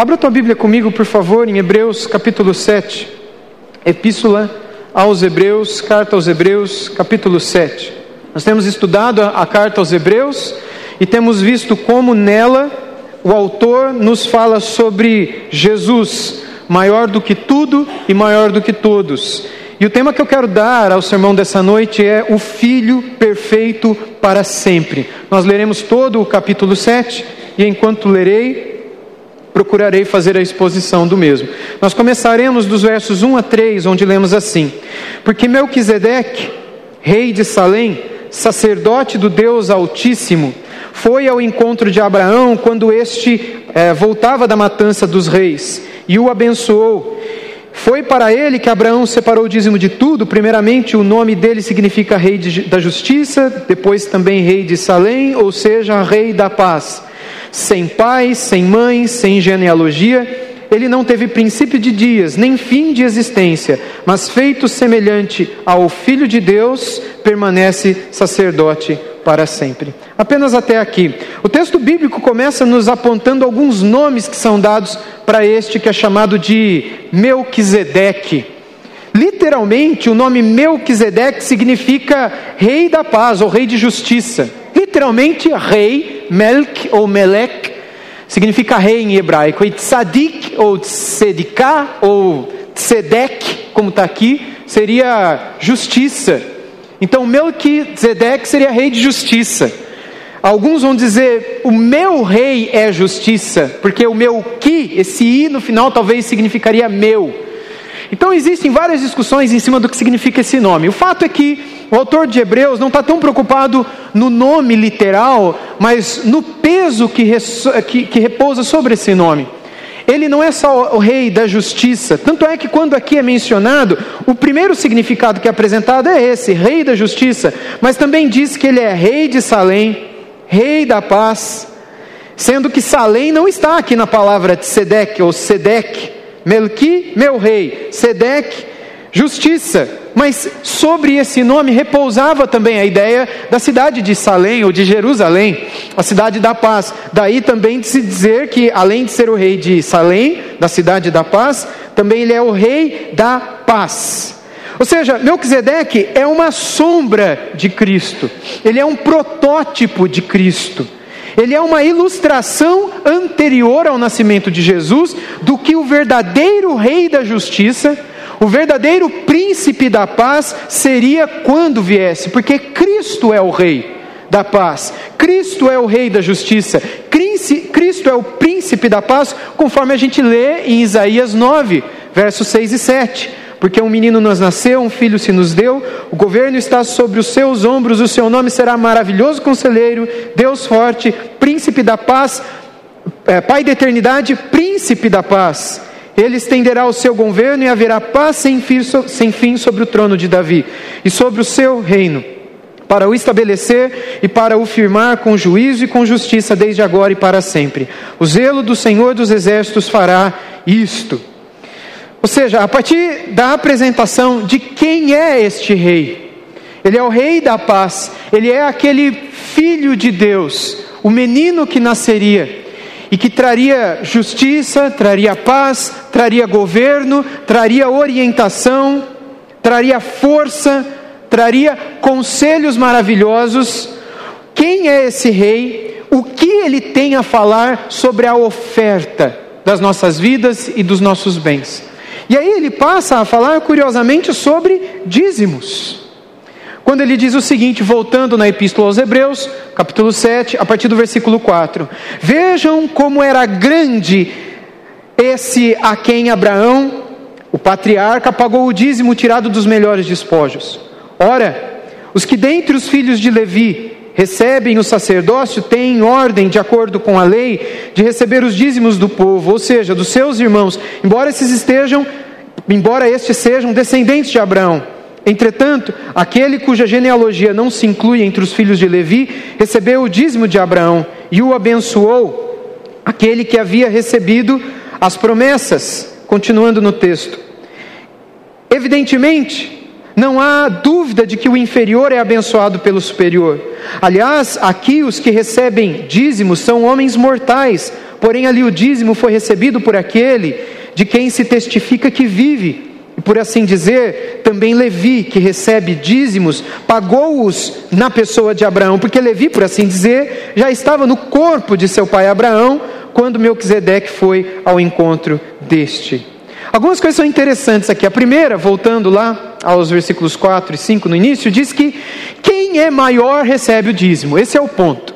Abra tua Bíblia comigo, por favor, em Hebreus capítulo 7. Epístola aos Hebreus, carta aos Hebreus, capítulo 7. Nós temos estudado a, carta aos Hebreus e temos visto como nela o autor nos fala sobre Jesus, maior do que tudo e maior do que todos. E o tema que eu quero dar ao sermão dessa noite é o Filho perfeito para sempre. Nós leremos todo o capítulo 7 e enquanto lerei, procurarei fazer a exposição do mesmo. Nós começaremos dos versos 1 a 3, onde lemos assim: Porque Melquisedeque, rei de Salém, sacerdote do Deus Altíssimo, foi ao encontro de Abraão quando este eh, voltava da matança dos reis e o abençoou foi para ele que Abraão separou o dízimo de tudo. Primeiramente, o nome dele significa Rei de, da Justiça, depois também Rei de Salém, ou seja, Rei da Paz. Sem pai, sem mãe, sem genealogia, ele não teve princípio de dias, nem fim de existência, mas feito semelhante ao Filho de Deus, permanece sacerdote para sempre. Apenas até aqui. O texto bíblico começa nos apontando alguns nomes que são dados para este que é chamado de Melquisedeque. Literalmente, o nome Melquisedeque significa rei da paz ou rei de justiça. Literalmente, rei, Melk ou Melek, significa rei em hebraico. E tzadik ou tzediká ou tzedek, como está aqui, seria justiça. Então Melquisedeque seria rei de justiça. Alguns vão dizer, o meu rei é justiça, porque o meu que, esse i no final talvez significaria meu. Então existem várias discussões em cima do que significa esse nome. O fato é que o autor de Hebreus não está tão preocupado no nome literal, mas no peso que, que, que repousa sobre esse nome. Ele não é só o rei da justiça, tanto é que quando aqui é mencionado, o primeiro significado que é apresentado é esse, rei da justiça, mas também diz que ele é rei de Salém, rei da paz, sendo que Salém não está aqui na palavra de Sedec ou Sedec, Melqui, meu rei, Sedec, justiça. Mas sobre esse nome repousava também a ideia da cidade de Salém ou de Jerusalém, a cidade da paz. Daí também de se dizer que, além de ser o rei de Salém, da cidade da paz, também ele é o rei da paz. Ou seja, Melquisedeque é uma sombra de Cristo, ele é um protótipo de Cristo. Ele é uma ilustração anterior ao nascimento de Jesus do que o verdadeiro rei da justiça o verdadeiro príncipe da paz seria quando viesse, porque Cristo é o rei da paz, Cristo é o rei da justiça, Cristo é o príncipe da paz, conforme a gente lê em Isaías 9, versos 6 e 7. Porque um menino nos nasceu, um filho se nos deu, o governo está sobre os seus ombros, o seu nome será maravilhoso conselheiro, Deus forte, príncipe da paz, é, Pai da eternidade, príncipe da paz. Ele estenderá o seu governo e haverá paz sem fim sobre o trono de Davi e sobre o seu reino, para o estabelecer e para o firmar com juízo e com justiça desde agora e para sempre. O zelo do Senhor dos exércitos fará isto. Ou seja, a partir da apresentação de quem é este rei, ele é o rei da paz, ele é aquele filho de Deus, o menino que nasceria e que traria justiça, traria paz, traria governo, traria orientação, traria força, traria conselhos maravilhosos. Quem é esse rei? O que ele tem a falar sobre a oferta das nossas vidas e dos nossos bens? E aí ele passa a falar curiosamente sobre dízimos. Quando ele diz o seguinte, voltando na Epístola aos Hebreus, capítulo 7, a partir do versículo 4: Vejam como era grande esse a quem Abraão, o patriarca, pagou o dízimo tirado dos melhores despojos. Ora, os que dentre os filhos de Levi recebem o sacerdócio têm ordem, de acordo com a lei, de receber os dízimos do povo, ou seja, dos seus irmãos, embora esses estejam, embora estes sejam descendentes de Abraão. Entretanto, aquele cuja genealogia não se inclui entre os filhos de Levi, recebeu o dízimo de Abraão e o abençoou, aquele que havia recebido as promessas. Continuando no texto. Evidentemente, não há dúvida de que o inferior é abençoado pelo superior. Aliás, aqui os que recebem dízimos são homens mortais, porém ali o dízimo foi recebido por aquele de quem se testifica que vive. E por assim dizer, também Levi, que recebe dízimos, pagou-os na pessoa de Abraão, porque Levi, por assim dizer, já estava no corpo de seu pai Abraão, quando Melquisedeque foi ao encontro deste. Algumas coisas são interessantes aqui. A primeira, voltando lá aos versículos 4 e 5 no início, diz que quem é maior recebe o dízimo. Esse é o ponto.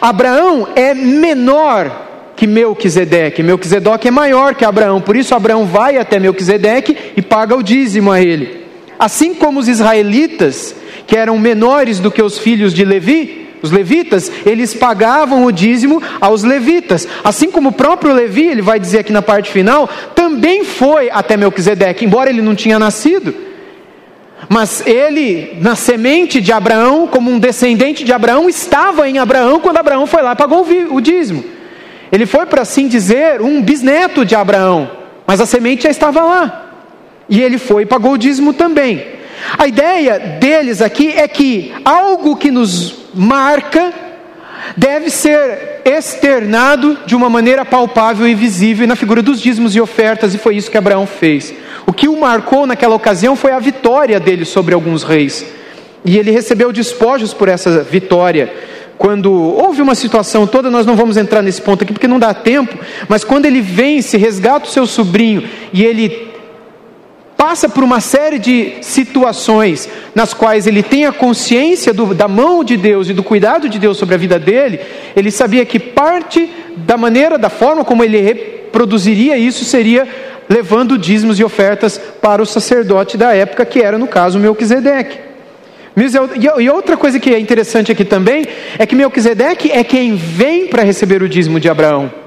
Abraão é menor que Melquisedeque. Melquisedeque é maior que Abraão, por isso Abraão vai até Melquisedeque e paga o dízimo a ele. Assim como os israelitas, que eram menores do que os filhos de Levi, os levitas, eles pagavam o dízimo aos levitas. Assim como o próprio Levi, ele vai dizer aqui na parte final, também foi até Melquisedeque, embora ele não tinha nascido. Mas ele, na semente de Abraão, como um descendente de Abraão, estava em Abraão quando Abraão foi lá e pagou o dízimo. Ele foi, por assim dizer, um bisneto de Abraão, mas a semente já estava lá. E ele foi e pagou o dízimo também. A ideia deles aqui é que algo que nos marca deve ser externado de uma maneira palpável e visível na figura dos dízimos e ofertas, e foi isso que Abraão fez. O que o marcou naquela ocasião foi a vitória dele sobre alguns reis. E ele recebeu despojos por essa vitória. Quando houve uma situação toda, nós não vamos entrar nesse ponto aqui porque não dá tempo, mas quando ele vence, resgata o seu sobrinho e ele passa por uma série de situações nas quais ele tem a consciência do, da mão de Deus e do cuidado de Deus sobre a vida dele, ele sabia que parte da maneira, da forma como ele reproduziria isso seria levando dízimos e ofertas para o sacerdote da época, que era no caso Melquisedeque. E outra coisa que é interessante aqui também é que Melquisedeque é quem vem para receber o dízimo de Abraão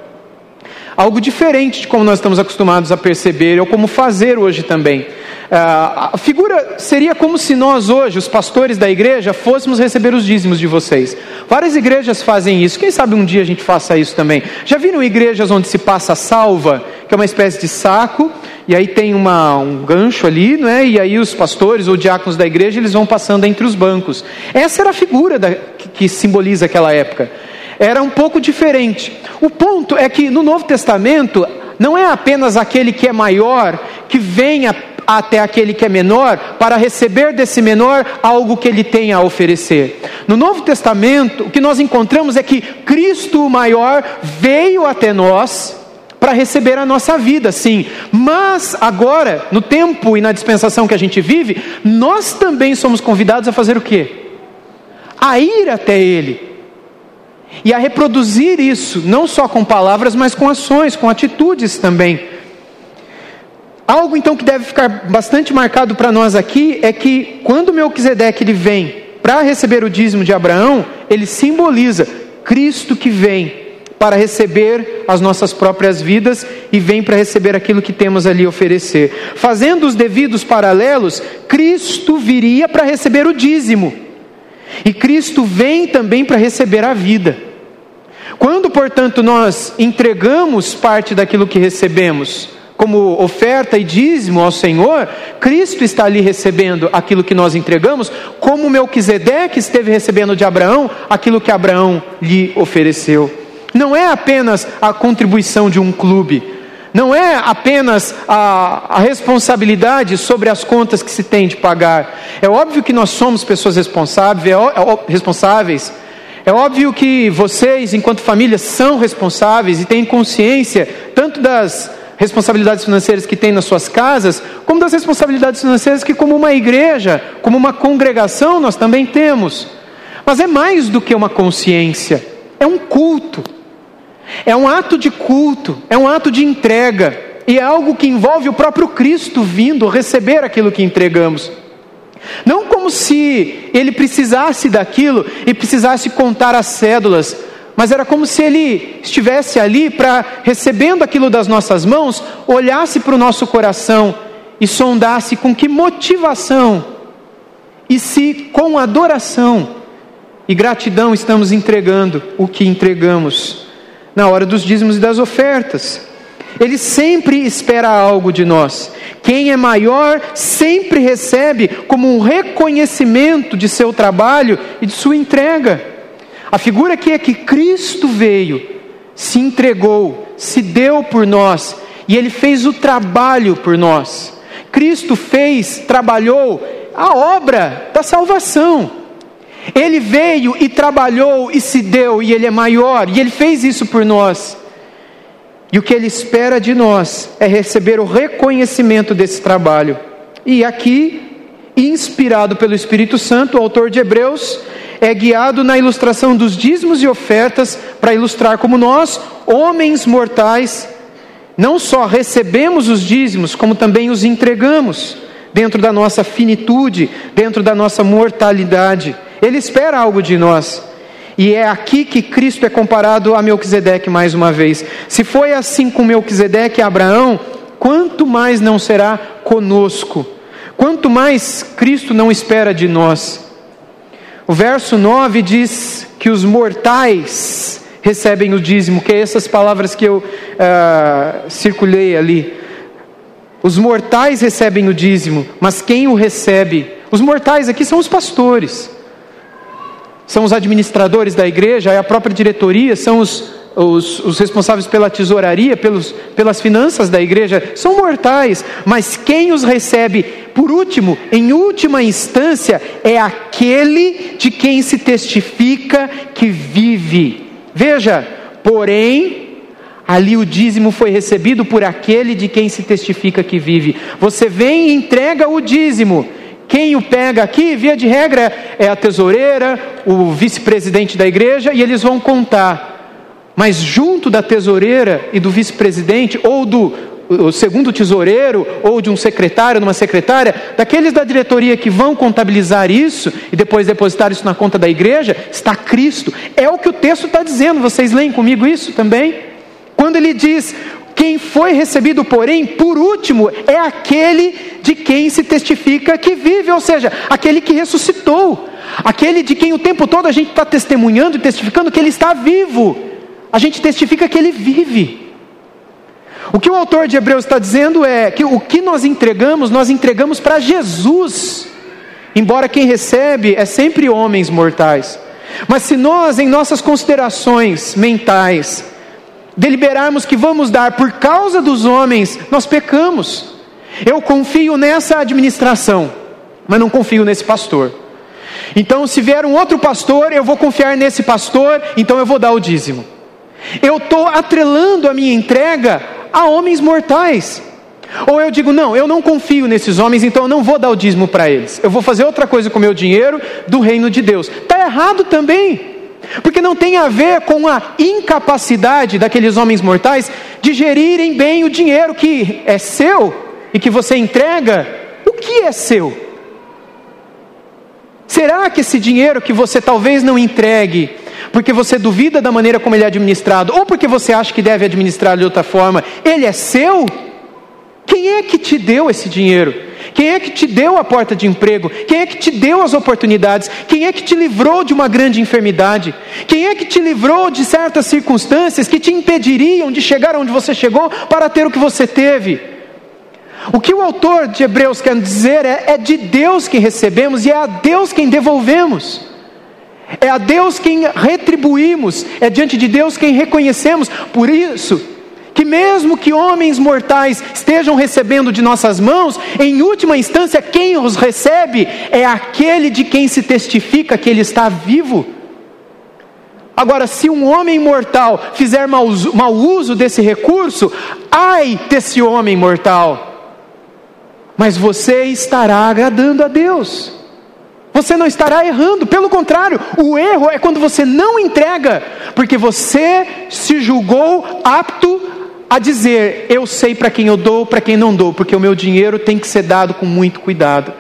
algo diferente de como nós estamos acostumados a perceber ou como fazer hoje também. Ah, a figura seria como se nós hoje, os pastores da igreja, fôssemos receber os dízimos de vocês. Várias igrejas fazem isso, quem sabe um dia a gente faça isso também. Já viram igrejas onde se passa salva, que é uma espécie de saco, e aí tem uma, um gancho ali, não é? e aí os pastores ou diáconos da igreja eles vão passando entre os bancos. Essa era a figura da, que, que simboliza aquela época era um pouco diferente. O ponto é que no Novo Testamento não é apenas aquele que é maior que venha até aquele que é menor para receber desse menor algo que ele tem a oferecer. No Novo Testamento, o que nós encontramos é que Cristo o maior veio até nós para receber a nossa vida, sim. Mas agora, no tempo e na dispensação que a gente vive, nós também somos convidados a fazer o quê? A ir até ele e a reproduzir isso, não só com palavras, mas com ações, com atitudes também. Algo então que deve ficar bastante marcado para nós aqui é que quando Melquisedeque ele vem para receber o dízimo de Abraão, ele simboliza Cristo que vem para receber as nossas próprias vidas e vem para receber aquilo que temos ali a oferecer. Fazendo os devidos paralelos, Cristo viria para receber o dízimo. E Cristo vem também para receber a vida. Quando, portanto, nós entregamos parte daquilo que recebemos, como oferta e dízimo ao Senhor, Cristo está ali recebendo aquilo que nós entregamos, como Melquisedeque esteve recebendo de Abraão aquilo que Abraão lhe ofereceu. Não é apenas a contribuição de um clube, não é apenas a, a, responsabilidade sobre as contas que se tem de pagar. É óbvio que nós somos pessoas responsáveis, é, é, responsáveis. É óbvio que vocês, enquanto família, são responsáveis e têm consciência tanto das responsabilidades financeiras que têm nas suas casas, como das responsabilidades financeiras que, como uma igreja, como uma congregação, nós também temos. Mas é mais do que uma consciência, é um culto. É um ato de culto, é um ato de entrega, e é algo que envolve o próprio Cristo vindo receber aquilo que entregamos. Não como se ele precisasse daquilo e precisasse contar as cédulas, mas era como se ele estivesse ali para, recebendo aquilo das nossas mãos, olhasse para o nosso coração e sondasse com que motivação e se com adoração e gratidão estamos entregando o que entregamos na hora dos dízimos e das ofertas. Ele sempre espera algo de nós. Quem é maior sempre recebe como um reconhecimento de seu trabalho e de sua entrega. A figura aqui é que Cristo veio se entregou, se deu por nós e ele fez o trabalho por nós. Cristo fez, trabalhou a obra da salvação. Ele veio e trabalhou e se deu, e Ele é maior, e Ele fez isso por nós. E o que Ele espera de nós é receber o reconhecimento desse trabalho. E aqui, inspirado pelo Espírito Santo, o autor de Hebreus é guiado na ilustração dos dízimos e ofertas para ilustrar como nós, homens mortais, não só recebemos os dízimos, como também os entregamos dentro da nossa finitude, dentro da nossa mortalidade. Ele espera algo de nós. E é aqui que Cristo é comparado a Melquisedeque mais uma vez. Se foi assim com Melquisedeque e Abraão, quanto mais não será conosco? Quanto mais Cristo não espera de nós? O verso 9 diz que os mortais recebem o dízimo, que é essas palavras que eu uh, circulei ali. Os mortais recebem o dízimo, mas quem o recebe? Os mortais aqui são os pastores, são os administradores da igreja, é a própria diretoria, são os, os, os responsáveis pela tesouraria, pelos, pelas finanças da igreja, são mortais, mas quem os recebe, por último, em última instância, é aquele de quem se testifica que vive. Veja, porém, Ali o dízimo foi recebido por aquele de quem se testifica que vive. Você vem e entrega o dízimo. Quem o pega aqui, via de regra, é a tesoureira, o vice-presidente da igreja, e eles vão contar. Mas junto da tesoureira e do vice-presidente, ou do o segundo tesoureiro, ou de um secretário, numa secretária, daqueles da diretoria que vão contabilizar isso e depois depositar isso na conta da igreja, está Cristo. É o que o texto está dizendo. Vocês leem comigo isso também? Quando ele diz: Quem foi recebido, porém, por último, é aquele de quem se testifica que vive, ou seja, aquele que ressuscitou, aquele de quem o tempo todo a gente está testemunhando e testificando que ele está vivo, a gente testifica que ele vive. O que o autor de Hebreus está dizendo é que o que nós entregamos, nós entregamos para Jesus, embora quem recebe é sempre homens mortais. Mas se nós, em nossas considerações mentais, deliberarmos que vamos dar por causa dos homens, nós pecamos. Eu confio nessa administração, mas não confio nesse pastor. Então, se vier um outro pastor, eu vou confiar nesse pastor, então eu vou dar o dízimo. Eu estou atrelando a minha entrega a homens mortais. Ou eu digo, não, eu não confio nesses homens, então eu não vou dar o dízimo para eles. Eu vou fazer outra coisa com o meu dinheiro do reino de Deus. Está errado também. Porque não tem a ver com a incapacidade daqueles homens mortais de gerirem bem o dinheiro que é seu e que você entrega. O que é seu? Será que esse dinheiro que você talvez não entregue, porque você duvida da maneira como ele é administrado, ou porque você acha que deve administrar de outra forma, ele é seu? Quem é que te deu esse dinheiro? Quem é que te deu a porta de emprego? Quem é que te deu as oportunidades? Quem é que te livrou de uma grande enfermidade? Quem é que te livrou de certas circunstâncias que te impediriam de chegar onde você chegou para ter o que você teve? O que o autor de Hebreus quer dizer é: é de Deus que recebemos e é a Deus quem devolvemos. É a Deus quem retribuímos, é diante de Deus quem reconhecemos. Por isso, que mesmo que homens mortais estejam recebendo de nossas mãos, em última instância, quem os recebe é aquele de quem se testifica que ele está vivo. Agora, se um homem mortal fizer mau uso, mau uso desse recurso, ai desse homem mortal. Mas você estará agradando a Deus. Você não estará errando, pelo contrário, o erro é quando você não entrega, porque você se julgou apto a dizer: eu sei para quem eu dou, para quem não dou, porque o meu dinheiro tem que ser dado com muito cuidado.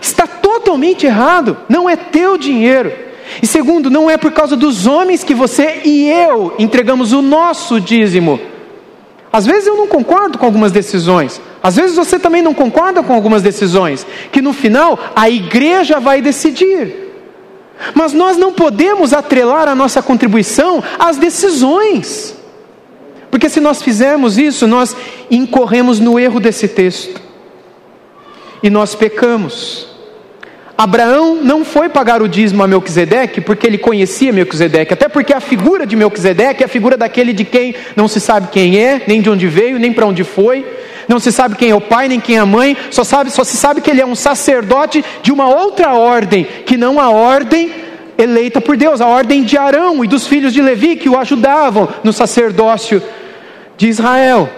Está totalmente errado, não é teu dinheiro. E segundo, não é por causa dos homens que você e eu entregamos o nosso dízimo. Às vezes eu não concordo com algumas decisões, às vezes você também não concorda com algumas decisões, que no final a igreja vai decidir. Mas nós não podemos atrelar a nossa contribuição às decisões. Porque se nós fizermos isso, nós incorremos no erro desse texto. E nós pecamos. Abraão não foi pagar o dízimo a Melquisedeque porque ele conhecia Melquisedeque, até porque a figura de Melquisedeque é a figura daquele de quem não se sabe quem é, nem de onde veio, nem para onde foi, não se sabe quem é o pai, nem quem é a mãe, só, sabe, só se sabe que ele é um sacerdote de uma outra ordem, que não a ordem eleita por Deus, a ordem de Arão e dos filhos de Levi que o ajudavam no sacerdócio de Israel.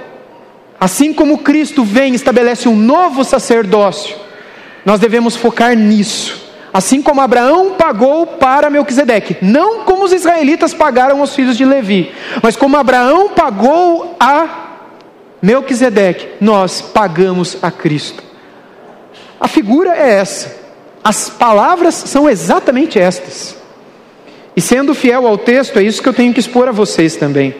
Assim como Cristo vem e estabelece um novo sacerdócio, nós devemos focar nisso. Assim como Abraão pagou para Melquisedeque, não como os israelitas pagaram aos filhos de Levi, mas como Abraão pagou a Melquisedeque, nós pagamos a Cristo. A figura é essa. As palavras são exatamente estas. E sendo fiel ao texto, é isso que eu tenho que expor a vocês também.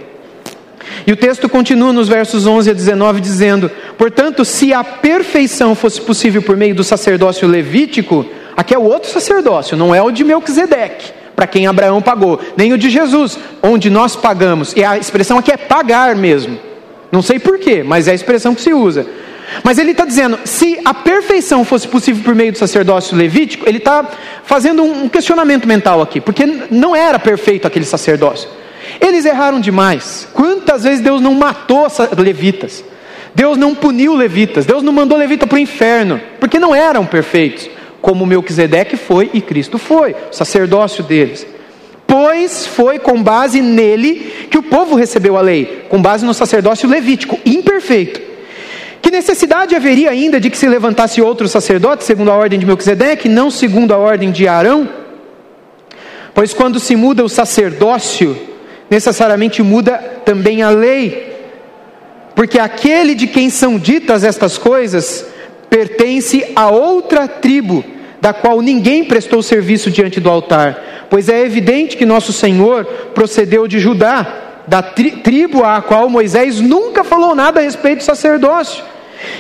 E o texto continua nos versos 11 a 19 dizendo: Portanto, se a perfeição fosse possível por meio do sacerdócio levítico, aqui é o outro sacerdócio, não é o de Melquisedeque, para quem Abraão pagou, nem o de Jesus, onde nós pagamos. E a expressão aqui é pagar mesmo. Não sei porquê, mas é a expressão que se usa. Mas ele está dizendo: se a perfeição fosse possível por meio do sacerdócio levítico, ele está fazendo um questionamento mental aqui, porque não era perfeito aquele sacerdócio. Eles erraram demais. Quantas vezes Deus não matou levitas? Deus não puniu levitas, Deus não mandou levita para o inferno, porque não eram perfeitos, como Melquisedeque foi e Cristo foi, o sacerdócio deles pois foi com base nele que o povo recebeu a lei, com base no sacerdócio levítico, imperfeito. Que necessidade haveria ainda de que se levantasse outro sacerdote, segundo a ordem de Melquisedeque, não segundo a ordem de Arão? Pois quando se muda o sacerdócio, necessariamente muda também a lei. Porque aquele de quem são ditas estas coisas pertence a outra tribo, da qual ninguém prestou serviço diante do altar, pois é evidente que nosso Senhor procedeu de Judá, da tri tribo a qual Moisés nunca falou nada a respeito do sacerdócio.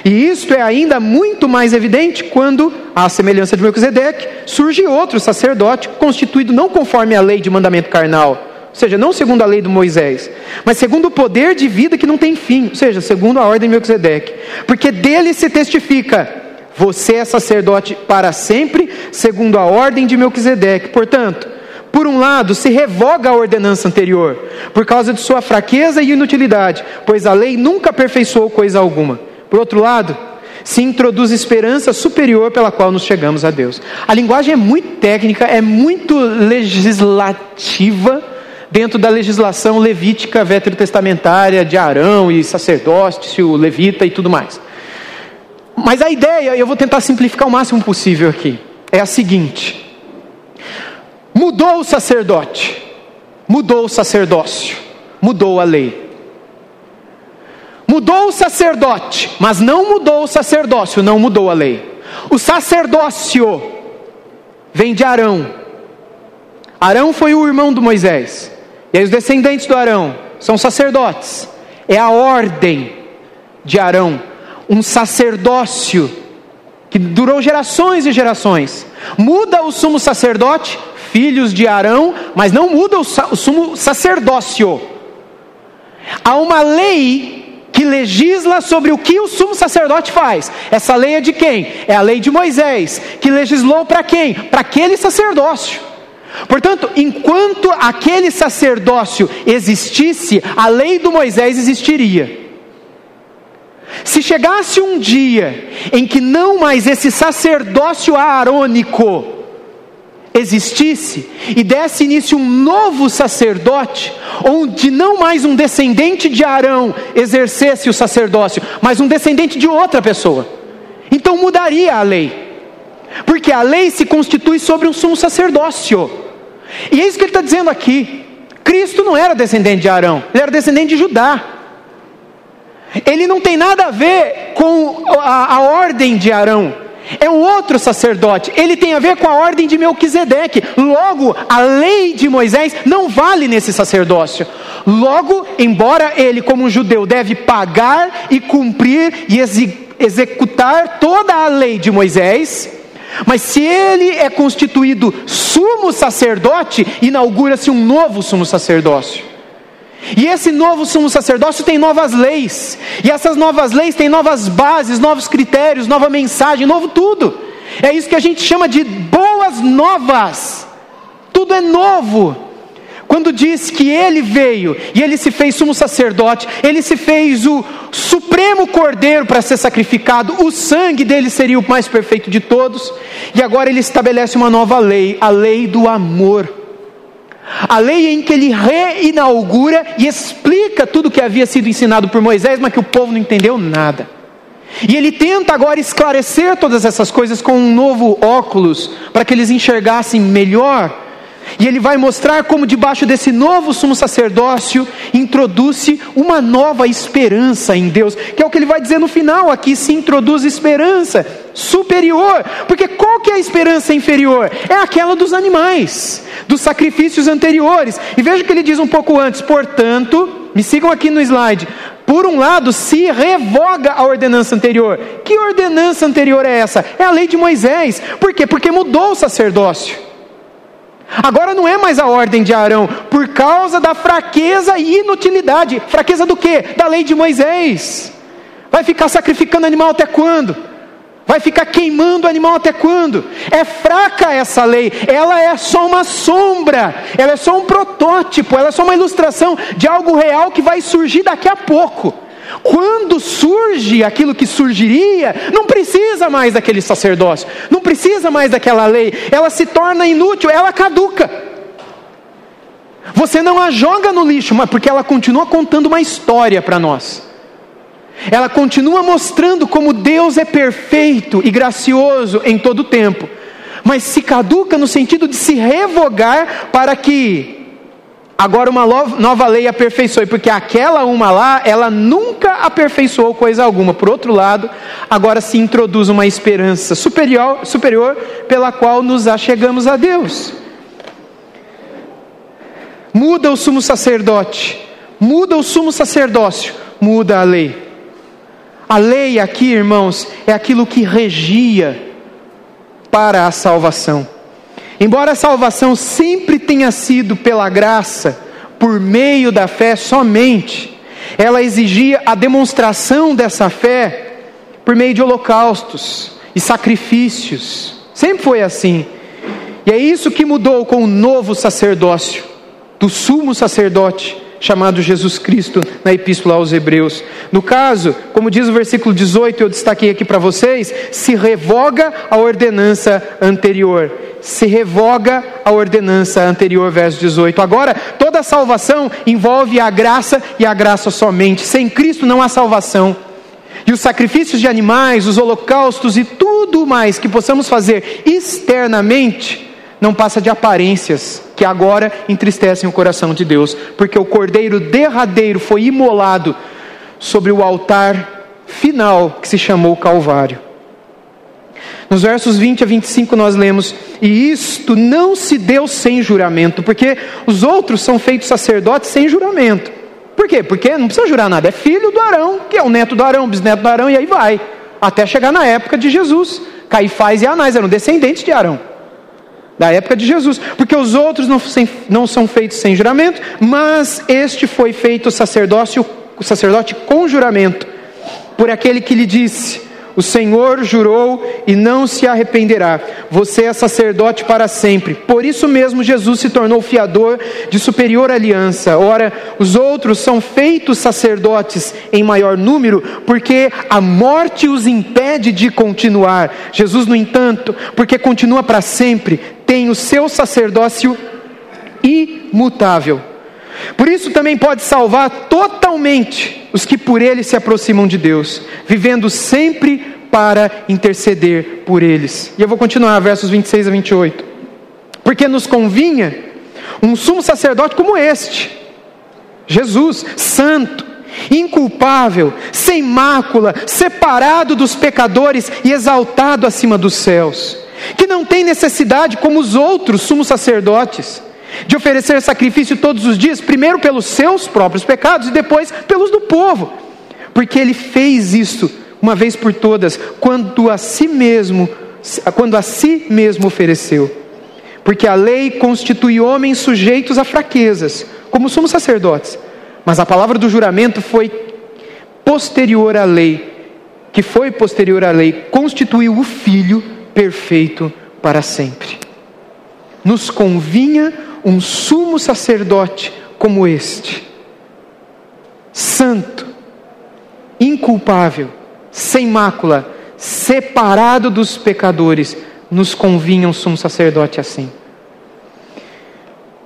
E isto é ainda muito mais evidente quando, à semelhança de Melquisedeque, surge outro sacerdote constituído não conforme a lei de mandamento carnal, ou seja, não segundo a lei de Moisés, mas segundo o poder de vida que não tem fim, ou seja, segundo a ordem de Melquisedeque, porque dele se testifica você é sacerdote para sempre, segundo a ordem de Melquisedeque. Portanto, por um lado, se revoga a ordenança anterior, por causa de sua fraqueza e inutilidade, pois a lei nunca aperfeiçoou coisa alguma. Por outro lado, se introduz esperança superior pela qual nos chegamos a Deus. A linguagem é muito técnica, é muito legislativa dentro da legislação levítica veterotestamentária de Arão e sacerdócio, levita e tudo mais. Mas a ideia, eu vou tentar simplificar o máximo possível aqui, é a seguinte: mudou o sacerdote, mudou o sacerdócio, mudou a lei. Mudou o sacerdote, mas não mudou o sacerdócio, não mudou a lei. O sacerdócio vem de Arão. Arão foi o irmão de Moisés. E aí os descendentes do Arão são sacerdotes. É a ordem de Arão um sacerdócio que durou gerações e gerações. Muda o sumo sacerdote, filhos de Arão, mas não muda o, sumo sacerdócio. Há uma lei que legisla sobre o que o sumo sacerdote faz. Essa lei é de quem? É a lei de Moisés, que legislou para quem? Para aquele sacerdócio. Portanto, enquanto aquele sacerdócio existisse, a lei do Moisés existiria. Se chegasse um dia em que não mais esse sacerdócio aarônico existisse e desse início um novo sacerdote, onde não mais um descendente de Arão exercesse o sacerdócio, mas um descendente de outra pessoa, então mudaria a lei, porque a lei se constitui sobre um sumo sacerdócio, e é isso que ele está dizendo aqui. Cristo não era descendente de Arão, ele era descendente de Judá. Ele não tem nada a ver com a, a ordem de Arão. É um outro sacerdote. Ele tem a ver com a ordem de Melquisedeque. Logo, a lei de Moisés não vale nesse sacerdócio. Logo, embora ele, como um judeu, deve pagar e cumprir e executar toda a lei de Moisés, mas se ele é constituído sumo sacerdote, inaugura-se um novo sumo sacerdócio. E esse novo sumo sacerdócio tem novas leis. E essas novas leis têm novas bases, novos critérios, nova mensagem, novo tudo. É isso que a gente chama de boas novas. Tudo é novo. Quando diz que ele veio e ele se fez sumo sacerdote, ele se fez o supremo cordeiro para ser sacrificado, o sangue dele seria o mais perfeito de todos, e agora ele estabelece uma nova lei, a lei do amor. A lei em que ele reinaugura e explica tudo o que havia sido ensinado por Moisés, mas que o povo não entendeu nada. E ele tenta agora esclarecer todas essas coisas com um novo óculos, para que eles enxergassem melhor e ele vai mostrar como, debaixo desse novo sumo sacerdócio, introduz-se uma nova esperança em Deus, que é o que ele vai dizer no final: aqui se introduz esperança superior, porque qual que é a esperança inferior? É aquela dos animais, dos sacrifícios anteriores. E veja o que ele diz um pouco antes: portanto, me sigam aqui no slide. Por um lado, se revoga a ordenança anterior. Que ordenança anterior é essa? É a lei de Moisés. Por quê? Porque mudou o sacerdócio. Agora não é mais a ordem de Arão, por causa da fraqueza e inutilidade. Fraqueza do quê? Da lei de Moisés. Vai ficar sacrificando animal até quando? Vai ficar queimando animal até quando? É fraca essa lei, ela é só uma sombra, ela é só um protótipo, ela é só uma ilustração de algo real que vai surgir daqui a pouco. Quando surge aquilo que surgiria, não precisa mais daquele sacerdócio, não precisa mais daquela lei, ela se torna inútil, ela caduca. Você não a joga no lixo, mas porque ela continua contando uma história para nós. Ela continua mostrando como Deus é perfeito e gracioso em todo o tempo, mas se caduca no sentido de se revogar para que Agora uma nova lei aperfeiçoe, porque aquela uma lá, ela nunca aperfeiçoou coisa alguma. Por outro lado, agora se introduz uma esperança superior, superior pela qual nos achegamos a Deus. Muda o sumo sacerdote, muda o sumo sacerdócio, muda a lei. A lei aqui, irmãos, é aquilo que regia para a salvação. Embora a salvação sempre tenha sido pela graça, por meio da fé somente, ela exigia a demonstração dessa fé por meio de holocaustos e sacrifícios. Sempre foi assim. E é isso que mudou com o novo sacerdócio, do sumo sacerdote chamado Jesus Cristo na Epístola aos Hebreus. No caso, como diz o versículo 18, eu destaquei aqui para vocês, se revoga a ordenança anterior. Se revoga a ordenança anterior, verso 18. Agora, toda salvação envolve a graça e a graça somente. Sem Cristo não há salvação. E os sacrifícios de animais, os holocaustos e tudo mais que possamos fazer externamente não passa de aparências que agora entristecem o coração de Deus, porque o cordeiro derradeiro foi imolado sobre o altar final que se chamou Calvário. Nos versos 20 a 25 nós lemos: E isto não se deu sem juramento, porque os outros são feitos sacerdotes sem juramento. Por quê? Porque não precisa jurar nada, é filho do Arão, que é o neto do Arão, bisneto do Arão, e aí vai, até chegar na época de Jesus. Caifás e Anás eram descendentes de Arão da época de Jesus, porque os outros não, não são feitos sem juramento, mas este foi feito sacerdócio, o sacerdote com juramento, por aquele que lhe disse: o Senhor jurou e não se arrependerá. Você é sacerdote para sempre. Por isso mesmo Jesus se tornou fiador de superior aliança. Ora, os outros são feitos sacerdotes em maior número, porque a morte os impede de continuar. Jesus, no entanto, porque continua para sempre, tem o seu sacerdócio imutável. Por isso também pode salvar totalmente os que por ele se aproximam de Deus, vivendo sempre para interceder por eles. E eu vou continuar, versos 26 a 28. Porque nos convinha um sumo sacerdote como este, Jesus, santo, inculpável, sem mácula, separado dos pecadores e exaltado acima dos céus, que não tem necessidade, como os outros sumos sacerdotes, de oferecer sacrifício todos os dias, primeiro pelos seus próprios pecados e depois pelos do povo, porque ele fez isso uma vez por todas, quando a si mesmo, quando a si mesmo ofereceu. Porque a lei constitui homens sujeitos a fraquezas, como somos sacerdotes. Mas a palavra do juramento foi posterior à lei, que foi posterior à lei, constituiu o filho perfeito para sempre. Nos convinha um sumo sacerdote como este, santo, inculpável, sem mácula, separado dos pecadores, nos convinha um sumo sacerdote assim.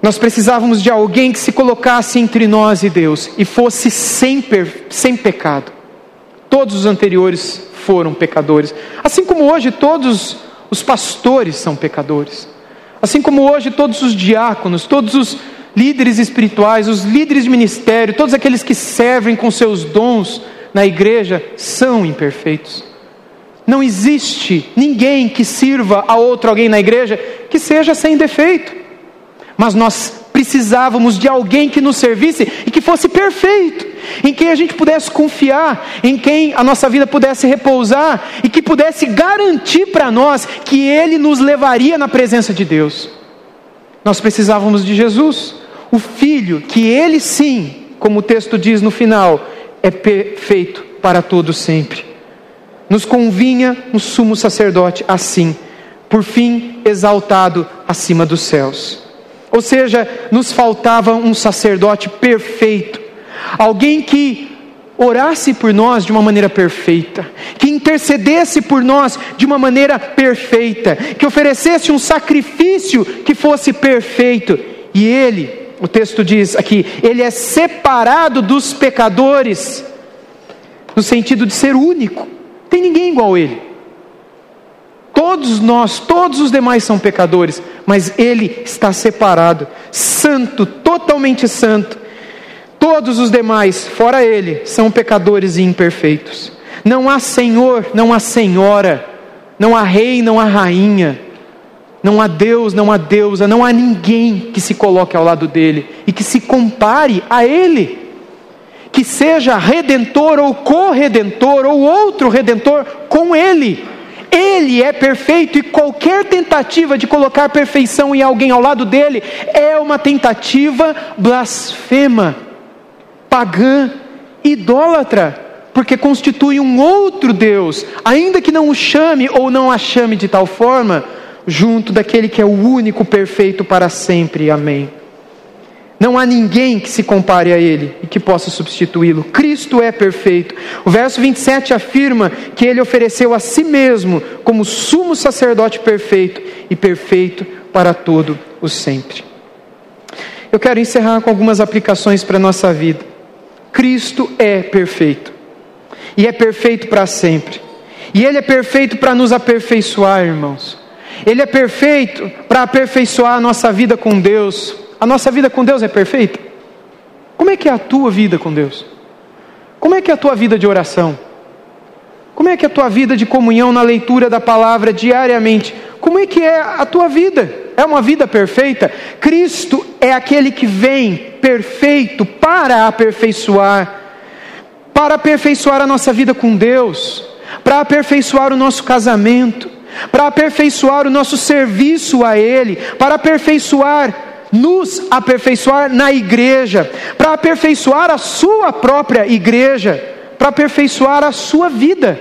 Nós precisávamos de alguém que se colocasse entre nós e Deus e fosse sem, sem pecado. Todos os anteriores foram pecadores. Assim como hoje todos os pastores são pecadores. Assim como hoje todos os diáconos, todos os líderes espirituais, os líderes de ministério, todos aqueles que servem com seus dons na igreja são imperfeitos. Não existe ninguém que sirva a outro alguém na igreja que seja sem defeito. Mas nós precisávamos de alguém que nos servisse e que fosse perfeito, em quem a gente pudesse confiar, em quem a nossa vida pudesse repousar e que pudesse garantir para nós que ele nos levaria na presença de Deus. Nós precisávamos de Jesus, o Filho, que ele sim, como o texto diz no final, é perfeito para todo sempre. Nos convinha um sumo sacerdote assim, por fim exaltado acima dos céus. Ou seja, nos faltava um sacerdote perfeito, alguém que orasse por nós de uma maneira perfeita, que intercedesse por nós de uma maneira perfeita, que oferecesse um sacrifício que fosse perfeito. E ele, o texto diz aqui, ele é separado dos pecadores, no sentido de ser único, tem ninguém igual a ele. Todos nós, todos os demais são pecadores, mas ele está separado, santo, totalmente santo. Todos os demais, fora ele, são pecadores e imperfeitos. Não há senhor, não há senhora, não há rei, não há rainha, não há Deus, não há deusa, não há ninguém que se coloque ao lado dele e que se compare a ele. Que seja redentor ou corredentor ou outro redentor com ele ele é perfeito e qualquer tentativa de colocar perfeição em alguém ao lado dele é uma tentativa blasfema, pagã, idólatra, porque constitui um outro Deus, ainda que não o chame ou não a chame de tal forma, junto daquele que é o único perfeito para sempre. Amém. Não há ninguém que se compare a Ele e que possa substituí-lo. Cristo é perfeito. O verso 27 afirma que Ele ofereceu a si mesmo como sumo sacerdote perfeito e perfeito para todo o sempre. Eu quero encerrar com algumas aplicações para a nossa vida. Cristo é perfeito e é perfeito para sempre. E Ele é perfeito para nos aperfeiçoar, irmãos. Ele é perfeito para aperfeiçoar a nossa vida com Deus a nossa vida com Deus é perfeita? Como é que é a tua vida com Deus? Como é que é a tua vida de oração? Como é que é a tua vida de comunhão na leitura da palavra diariamente? Como é que é a tua vida? É uma vida perfeita? Cristo é aquele que vem perfeito para aperfeiçoar, para aperfeiçoar a nossa vida com Deus, para aperfeiçoar o nosso casamento, para aperfeiçoar o nosso serviço a Ele, para aperfeiçoar nos aperfeiçoar na igreja, para aperfeiçoar a sua própria igreja, para aperfeiçoar a sua vida,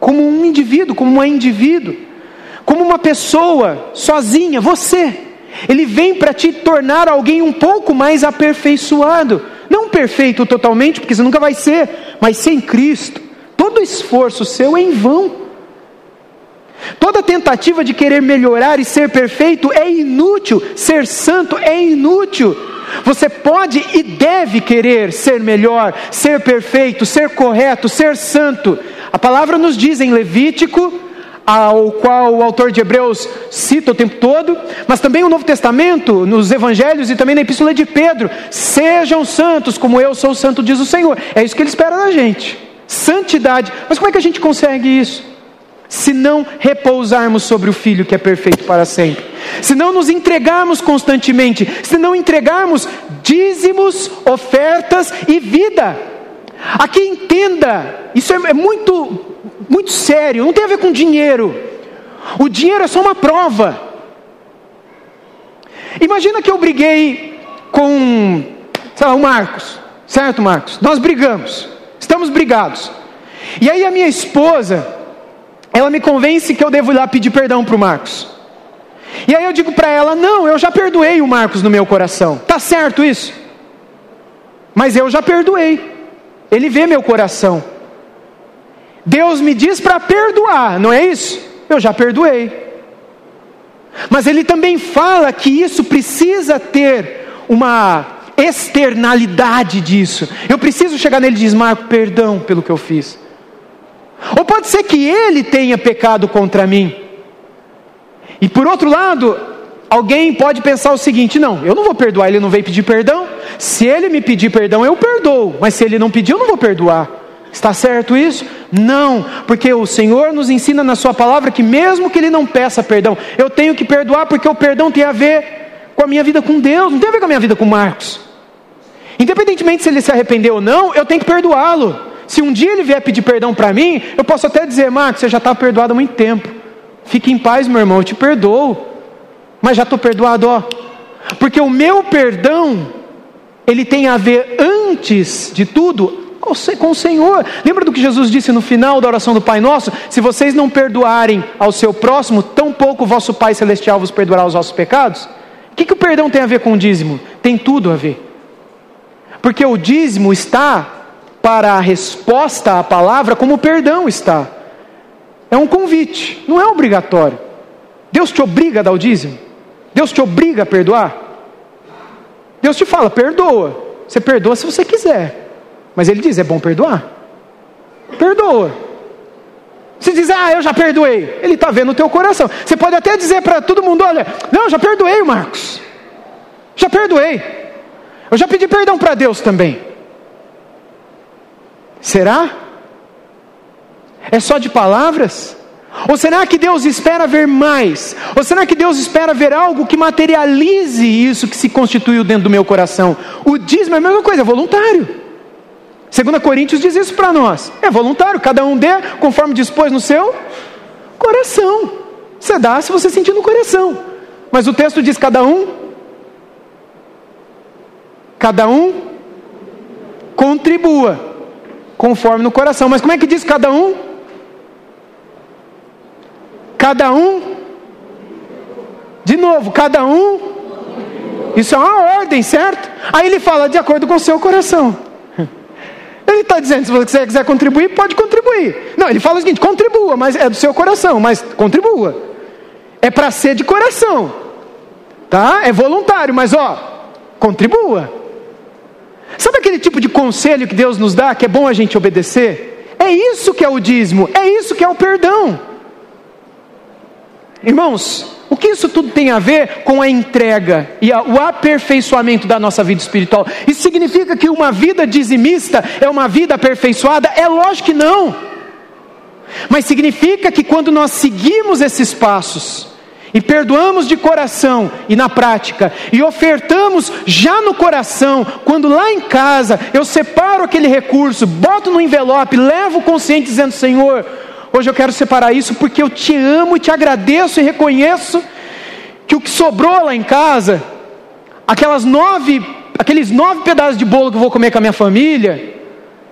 como um indivíduo, como uma indivíduo, como uma pessoa sozinha, você. Ele vem para te tornar alguém um pouco mais aperfeiçoado, não perfeito totalmente, porque você nunca vai ser, mas sem Cristo, todo esforço seu é em vão. Tentativa de querer melhorar e ser perfeito é inútil, ser santo é inútil. Você pode e deve querer ser melhor, ser perfeito, ser correto, ser santo. A palavra nos diz em Levítico, ao qual o autor de Hebreus cita o tempo todo, mas também o Novo Testamento, nos Evangelhos e também na Epístola de Pedro: sejam santos como eu sou santo, diz o Senhor. É isso que ele espera da gente. Santidade. Mas como é que a gente consegue isso? Se não repousarmos sobre o Filho que é perfeito para sempre, se não nos entregarmos constantemente, se não entregarmos dízimos, ofertas e vida. Aqui entenda, isso é, é muito, muito sério, não tem a ver com dinheiro. O dinheiro é só uma prova. Imagina que eu briguei com, sei lá, o Marcos, certo, Marcos? Nós brigamos, estamos brigados. E aí a minha esposa ela me convence que eu devo ir lá pedir perdão para o Marcos. E aí eu digo para ela: não, eu já perdoei o Marcos no meu coração. Tá certo isso? Mas eu já perdoei. Ele vê meu coração. Deus me diz para perdoar, não é isso? Eu já perdoei. Mas ele também fala que isso precisa ter uma externalidade disso. Eu preciso chegar nele e dizer, Marco, perdão pelo que eu fiz. Ou pode ser que ele tenha pecado contra mim. E por outro lado, alguém pode pensar o seguinte: não, eu não vou perdoar, ele não veio pedir perdão. Se ele me pedir perdão, eu perdoo. Mas se ele não pedir, eu não vou perdoar. Está certo isso? Não, porque o Senhor nos ensina na Sua palavra que, mesmo que Ele não peça perdão, eu tenho que perdoar, porque o perdão tem a ver com a minha vida com Deus, não tem a ver com a minha vida com Marcos. Independentemente se ele se arrependeu ou não, eu tenho que perdoá-lo. Se um dia ele vier pedir perdão para mim, eu posso até dizer, Marcos, você já está perdoado há muito tempo. Fique em paz, meu irmão, eu te perdoo. Mas já estou perdoado, ó. Porque o meu perdão, ele tem a ver antes de tudo com o Senhor. Lembra do que Jesus disse no final da oração do Pai Nosso? Se vocês não perdoarem ao seu próximo, tampouco o vosso Pai Celestial vos perdoará os vossos pecados. O que, que o perdão tem a ver com o dízimo? Tem tudo a ver. Porque o dízimo está para a resposta à palavra como o perdão está. É um convite, não é obrigatório. Deus te obriga a dar o dízimo? Deus te obriga a perdoar? Deus te fala, perdoa. Você perdoa se você quiser. Mas ele diz: é bom perdoar. Perdoa. Se diz, ah, eu já perdoei. Ele está vendo o teu coração. Você pode até dizer para todo mundo: olha, não, já perdoei, Marcos. Já perdoei. Eu já pedi perdão para Deus também. Será? É só de palavras? Ou será que Deus espera ver mais? Ou será que Deus espera ver algo que materialize isso que se constituiu dentro do meu coração? O dízimo é a mesma coisa, é voluntário. 2 Coríntios diz isso para nós. É voluntário, cada um dê conforme dispôs no seu coração. Você dá se você sentir no coração. Mas o texto diz cada um cada um contribua conforme no coração. Mas como é que diz cada um? Cada um de novo, cada um isso é uma ordem, certo? Aí ele fala de acordo com o seu coração. Ele está dizendo: se você quiser contribuir, pode contribuir. Não, ele fala o seguinte: contribua, mas é do seu coração, mas contribua. É para ser de coração, tá? É voluntário, mas ó, contribua. Sabe aquele tipo de conselho que Deus nos dá que é bom a gente obedecer? É isso que é o dízimo, é isso que é o perdão. Irmãos, o que isso tudo tem a ver com a entrega e o aperfeiçoamento da nossa vida espiritual? Isso significa que uma vida dizimista é uma vida aperfeiçoada? É lógico que não. Mas significa que quando nós seguimos esses passos, e perdoamos de coração e na prática, e ofertamos já no coração, quando lá em casa eu separo aquele recurso, boto no envelope, levo consciente dizendo: Senhor, Hoje eu quero separar isso porque eu te amo e te agradeço e reconheço que o que sobrou lá em casa, aquelas nove, aqueles nove pedaços de bolo que eu vou comer com a minha família,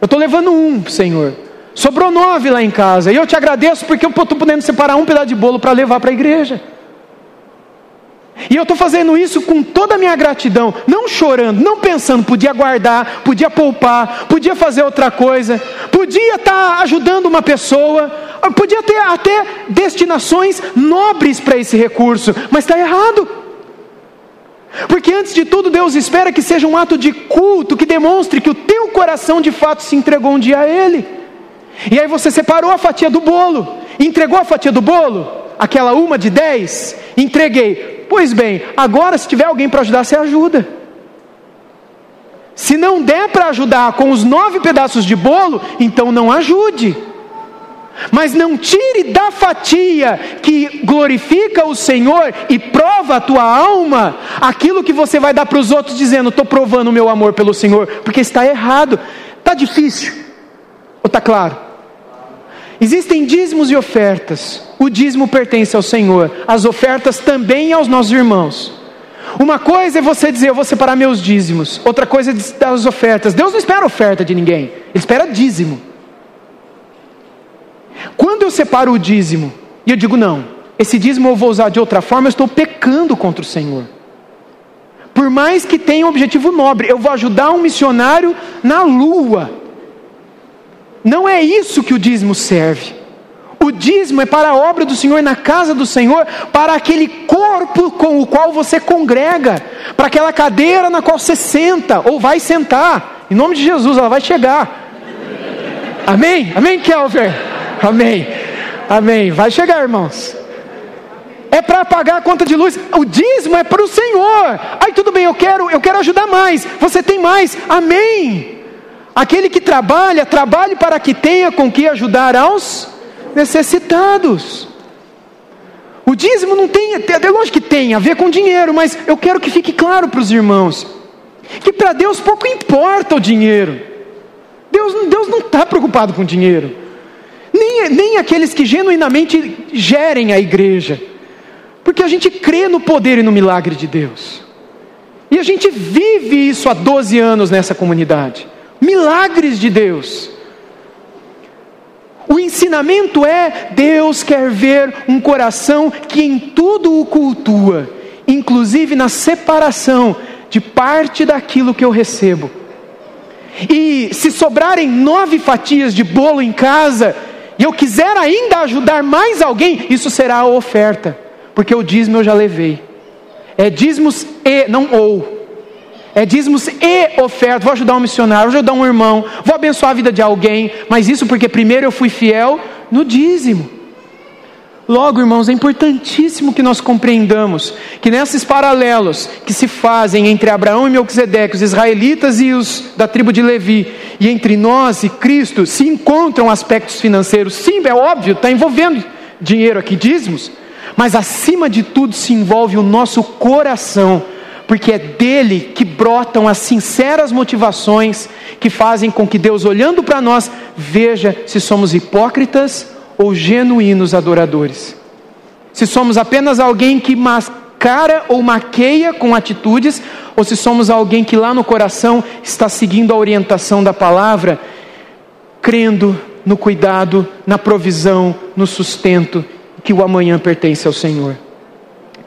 eu estou levando um, Senhor. Sobrou nove lá em casa. E eu te agradeço porque eu estou podendo separar um pedaço de bolo para levar para a igreja. E eu estou fazendo isso com toda a minha gratidão, não chorando, não pensando, podia guardar, podia poupar, podia fazer outra coisa, podia estar tá ajudando uma pessoa, podia ter até destinações nobres para esse recurso, mas está errado. Porque antes de tudo, Deus espera que seja um ato de culto que demonstre que o teu coração de fato se entregou um dia a Ele. E aí você separou a fatia do bolo, entregou a fatia do bolo, aquela uma de dez, entreguei. Pois bem, agora se tiver alguém para ajudar, você ajuda. Se não der para ajudar com os nove pedaços de bolo, então não ajude. Mas não tire da fatia que glorifica o Senhor e prova a tua alma aquilo que você vai dar para os outros, dizendo: Estou provando o meu amor pelo Senhor, porque está errado. Está difícil? Ou está claro? Existem dízimos e ofertas. O dízimo pertence ao Senhor, as ofertas também aos nossos irmãos. Uma coisa é você dizer, eu vou separar meus dízimos. Outra coisa é dar as ofertas. Deus não espera oferta de ninguém, Ele espera dízimo. Quando eu separo o dízimo e eu digo, não, esse dízimo eu vou usar de outra forma, eu estou pecando contra o Senhor. Por mais que tenha um objetivo nobre, eu vou ajudar um missionário na lua. Não é isso que o dízimo serve. O dízimo é para a obra do Senhor na casa do Senhor, para aquele corpo com o qual você congrega, para aquela cadeira na qual você senta ou vai sentar. Em nome de Jesus, ela vai chegar. Amém? Amém, Kelver? Amém. Amém. Vai chegar, irmãos. É para pagar a conta de luz. O dízimo é para o Senhor. Aí tudo bem, eu quero, eu quero ajudar mais. Você tem mais. Amém. Aquele que trabalha, trabalhe para que tenha com que ajudar aos necessitados. O dízimo não tem, é lógico que tem a ver com dinheiro, mas eu quero que fique claro para os irmãos que para Deus pouco importa o dinheiro. Deus, Deus não está preocupado com dinheiro, nem, nem aqueles que genuinamente gerem a igreja, porque a gente crê no poder e no milagre de Deus, e a gente vive isso há 12 anos nessa comunidade milagres de Deus. O ensinamento é: Deus quer ver um coração que em tudo o cultua, inclusive na separação de parte daquilo que eu recebo. E se sobrarem nove fatias de bolo em casa, e eu quiser ainda ajudar mais alguém, isso será a oferta, porque o dízimo eu já levei. É dízimos e, não ou. É dízimos e oferta. Vou ajudar um missionário, vou ajudar um irmão, vou abençoar a vida de alguém. Mas isso porque primeiro eu fui fiel no dízimo. Logo, irmãos, é importantíssimo que nós compreendamos que nesses paralelos que se fazem entre Abraão e Melquisedeque, os israelitas e os da tribo de Levi, e entre nós e Cristo, se encontram aspectos financeiros. Sim, é óbvio, está envolvendo dinheiro aqui, dízimos. Mas acima de tudo se envolve o nosso coração porque é dele que brotam as sinceras motivações que fazem com que Deus, olhando para nós, veja se somos hipócritas ou genuínos adoradores. Se somos apenas alguém que mascara ou maqueia com atitudes, ou se somos alguém que lá no coração está seguindo a orientação da palavra, crendo no cuidado, na provisão, no sustento, que o amanhã pertence ao Senhor.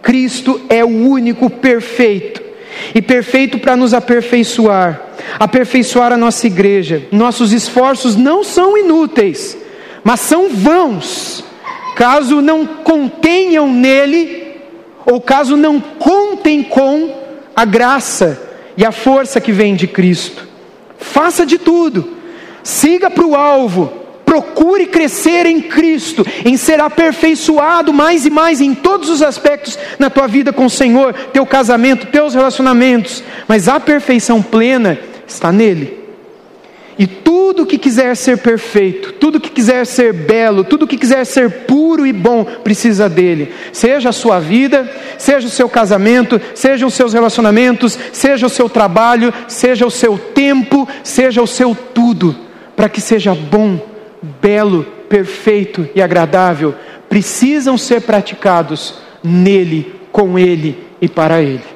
Cristo é o único perfeito. E perfeito para nos aperfeiçoar, aperfeiçoar a nossa igreja. Nossos esforços não são inúteis, mas são vãos, caso não contenham nele, ou caso não contem com a graça e a força que vem de Cristo. Faça de tudo, siga para o alvo Procure crescer em Cristo, em ser aperfeiçoado mais e mais em todos os aspectos na tua vida com o Senhor, teu casamento, teus relacionamentos. Mas a perfeição plena está nele. E tudo que quiser ser perfeito, tudo que quiser ser belo, tudo que quiser ser puro e bom, precisa dele. Seja a sua vida, seja o seu casamento, seja os seus relacionamentos, seja o seu trabalho, seja o seu tempo, seja o seu tudo, para que seja bom belo, perfeito e agradável precisam ser praticados nele, com ele e para ele.